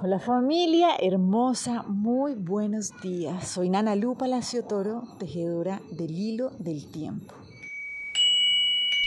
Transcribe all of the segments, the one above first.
Hola familia hermosa, muy buenos días. Soy Nana Lu Palacio Toro, tejedora del hilo del tiempo.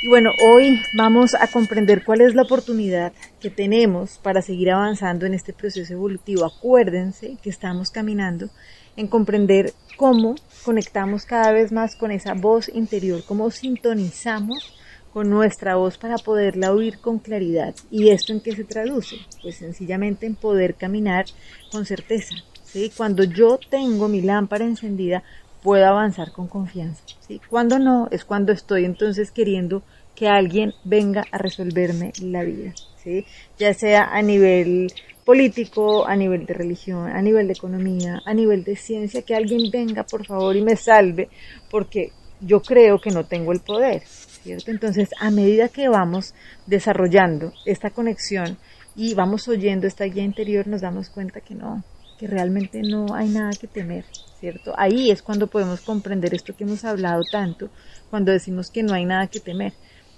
Y bueno, hoy vamos a comprender cuál es la oportunidad que tenemos para seguir avanzando en este proceso evolutivo. Acuérdense que estamos caminando en comprender cómo conectamos cada vez más con esa voz interior, cómo sintonizamos con nuestra voz para poderla oír con claridad. ¿Y esto en qué se traduce? Pues sencillamente en poder caminar con certeza. ¿sí? Cuando yo tengo mi lámpara encendida, puedo avanzar con confianza. ¿sí? Cuando no, es cuando estoy entonces queriendo que alguien venga a resolverme la vida. ¿sí? Ya sea a nivel político, a nivel de religión, a nivel de economía, a nivel de ciencia, que alguien venga por favor y me salve, porque yo creo que no tengo el poder. Entonces, a medida que vamos desarrollando esta conexión y vamos oyendo esta guía interior, nos damos cuenta que no, que realmente no hay nada que temer, ¿cierto? Ahí es cuando podemos comprender esto que hemos hablado tanto, cuando decimos que no hay nada que temer.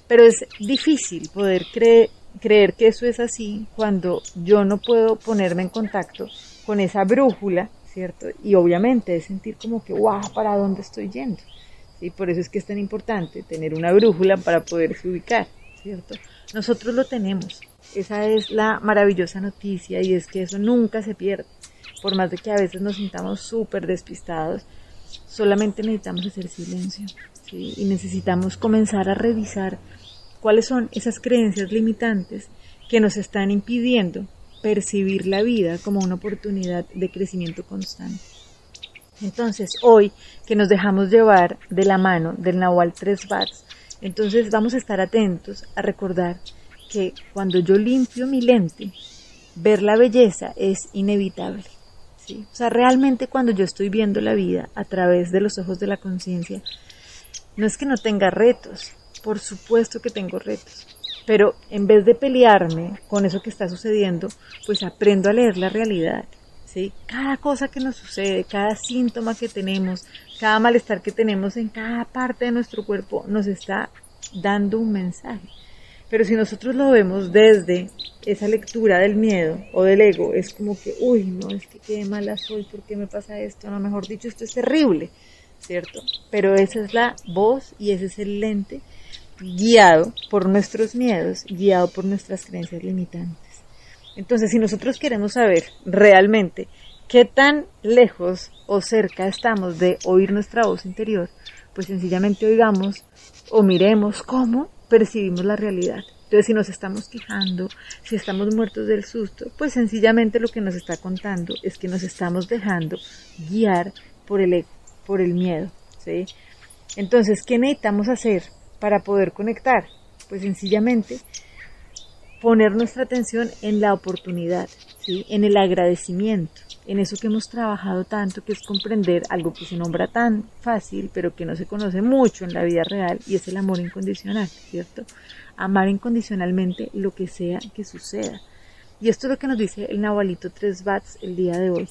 Pero es difícil poder creer, creer que eso es así cuando yo no puedo ponerme en contacto con esa brújula, ¿cierto? Y obviamente es sentir como que, wow, ¿para dónde estoy yendo? Y por eso es que es tan importante tener una brújula para poderse ubicar, ¿cierto? Nosotros lo tenemos. Esa es la maravillosa noticia y es que eso nunca se pierde. Por más de que a veces nos sintamos súper despistados, solamente necesitamos hacer silencio y necesitamos comenzar a revisar cuáles son esas creencias limitantes que nos están impidiendo percibir la vida como una oportunidad de crecimiento constante. Entonces, hoy que nos dejamos llevar de la mano del Nahual 3 Bats, entonces vamos a estar atentos a recordar que cuando yo limpio mi lente, ver la belleza es inevitable. ¿sí? O sea, realmente cuando yo estoy viendo la vida a través de los ojos de la conciencia, no es que no tenga retos, por supuesto que tengo retos, pero en vez de pelearme con eso que está sucediendo, pues aprendo a leer la realidad cada cosa que nos sucede, cada síntoma que tenemos, cada malestar que tenemos en cada parte de nuestro cuerpo nos está dando un mensaje. Pero si nosotros lo vemos desde esa lectura del miedo o del ego, es como que, uy, no, es que qué mala soy, ¿por qué me pasa esto? No, mejor dicho, esto es terrible, ¿cierto? Pero esa es la voz y ese es el lente guiado por nuestros miedos, guiado por nuestras creencias limitantes. Entonces, si nosotros queremos saber realmente qué tan lejos o cerca estamos de oír nuestra voz interior, pues sencillamente oigamos o miremos cómo percibimos la realidad. Entonces, si nos estamos quejando, si estamos muertos del susto, pues sencillamente lo que nos está contando es que nos estamos dejando guiar por el ego, por el miedo. Entonces, ¿qué necesitamos hacer para poder conectar? Pues sencillamente poner nuestra atención en la oportunidad, ¿sí? en el agradecimiento, en eso que hemos trabajado tanto, que es comprender algo que se nombra tan fácil, pero que no se conoce mucho en la vida real, y es el amor incondicional, ¿cierto? Amar incondicionalmente lo que sea que suceda. Y esto es lo que nos dice el Nahualito 3 Bats el día de hoy,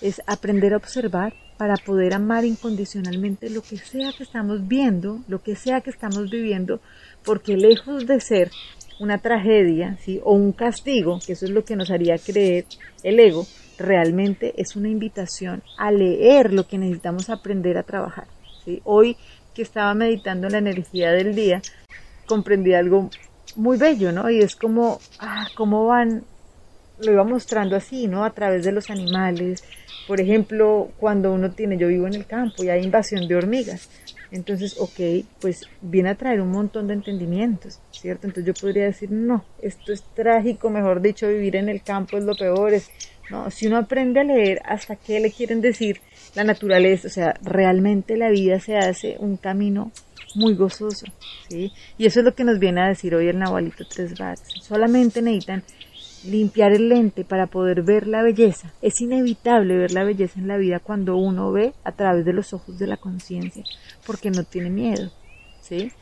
es aprender a observar para poder amar incondicionalmente lo que sea que estamos viendo, lo que sea que estamos viviendo, porque lejos de ser una tragedia ¿sí? o un castigo, que eso es lo que nos haría creer el ego, realmente es una invitación a leer lo que necesitamos aprender a trabajar. ¿sí? Hoy que estaba meditando la energía del día, comprendí algo muy bello, ¿no? Y es como, ah, cómo van, lo iba mostrando así, ¿no? A través de los animales. Por ejemplo, cuando uno tiene, yo vivo en el campo y hay invasión de hormigas. Entonces, ok, pues viene a traer un montón de entendimientos, ¿cierto? Entonces yo podría decir, no, esto es trágico, mejor dicho, vivir en el campo es lo peor, es, no, si uno aprende a leer hasta qué le quieren decir la naturaleza, o sea, realmente la vida se hace un camino muy gozoso, ¿sí? Y eso es lo que nos viene a decir hoy el Nahualito Tres Bats. Solamente necesitan limpiar el lente para poder ver la belleza. Es inevitable ver la belleza en la vida cuando uno ve a través de los ojos de la conciencia, porque no tiene miedo, ¿sí?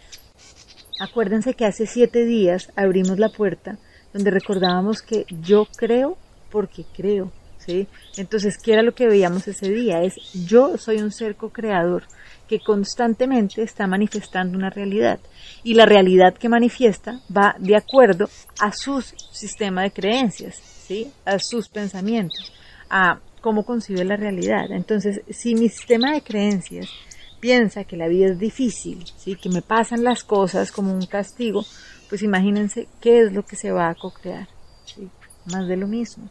Acuérdense que hace siete días abrimos la puerta donde recordábamos que yo creo porque creo, ¿sí? Entonces, ¿qué era lo que veíamos ese día? Es yo soy un ser co-creador que constantemente está manifestando una realidad y la realidad que manifiesta va de acuerdo a su sistema de creencias. ¿sí? a sus pensamientos, a cómo concibe la realidad. Entonces, si mi sistema de creencias piensa que la vida es difícil, ¿sí? que me pasan las cosas como un castigo, pues imagínense qué es lo que se va a co-crear. Más de lo mismo.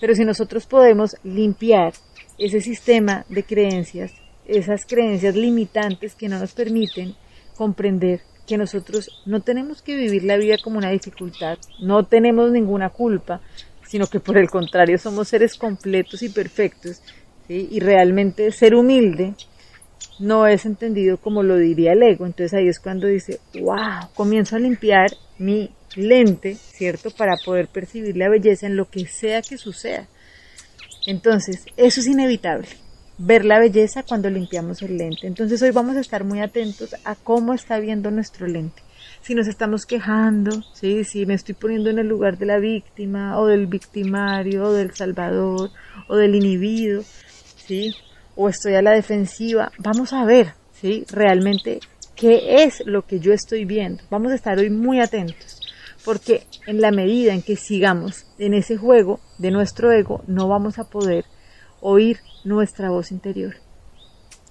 Pero si nosotros podemos limpiar ese sistema de creencias, esas creencias limitantes que no nos permiten comprender que nosotros no tenemos que vivir la vida como una dificultad, no tenemos ninguna culpa, sino que por el contrario somos seres completos y perfectos, y realmente ser humilde no es entendido como lo diría el ego, entonces ahí es cuando dice, wow, comienzo a limpiar mi lente, ¿cierto? Para poder percibir la belleza en lo que sea que suceda. Entonces, eso es inevitable, ver la belleza cuando limpiamos el lente. Entonces, hoy vamos a estar muy atentos a cómo está viendo nuestro lente. Si nos estamos quejando, ¿sí? si me estoy poniendo en el lugar de la víctima o del victimario o del salvador o del inhibido, ¿sí? o estoy a la defensiva, vamos a ver ¿sí? realmente qué es lo que yo estoy viendo. Vamos a estar hoy muy atentos, porque en la medida en que sigamos en ese juego de nuestro ego, no vamos a poder oír nuestra voz interior.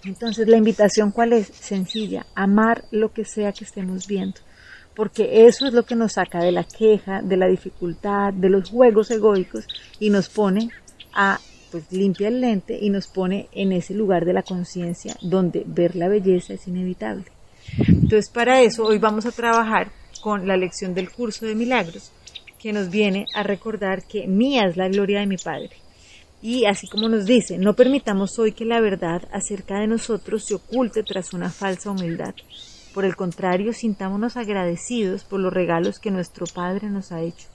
Entonces la invitación cuál es? Sencilla, amar lo que sea que estemos viendo, porque eso es lo que nos saca de la queja, de la dificultad, de los juegos egoicos y nos pone a pues limpia el lente y nos pone en ese lugar de la conciencia donde ver la belleza es inevitable. Entonces, para eso hoy vamos a trabajar con la lección del curso de milagros, que nos viene a recordar que mía es la gloria de mi Padre. Y así como nos dice, no permitamos hoy que la verdad acerca de nosotros se oculte tras una falsa humildad. Por el contrario, sintámonos agradecidos por los regalos que nuestro Padre nos ha hecho.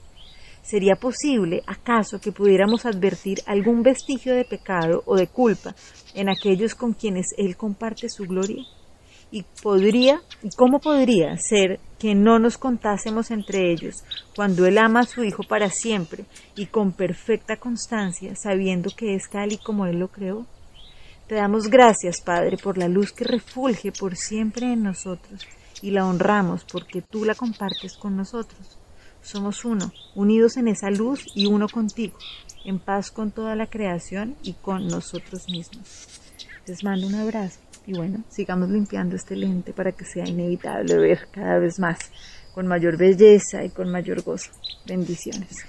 ¿Sería posible, acaso, que pudiéramos advertir algún vestigio de pecado o de culpa en aquellos con quienes Él comparte su gloria? Y podría, cómo podría ser que no nos contásemos entre ellos cuando Él ama a su Hijo para siempre y con perfecta constancia, sabiendo que es tal y como Él lo creó? Te damos gracias, Padre, por la luz que refulge por siempre en nosotros y la honramos porque tú la compartes con nosotros. Somos uno, unidos en esa luz y uno contigo, en paz con toda la creación y con nosotros mismos. Les mando un abrazo y bueno, sigamos limpiando este lente para que sea inevitable ver cada vez más, con mayor belleza y con mayor gozo. Bendiciones.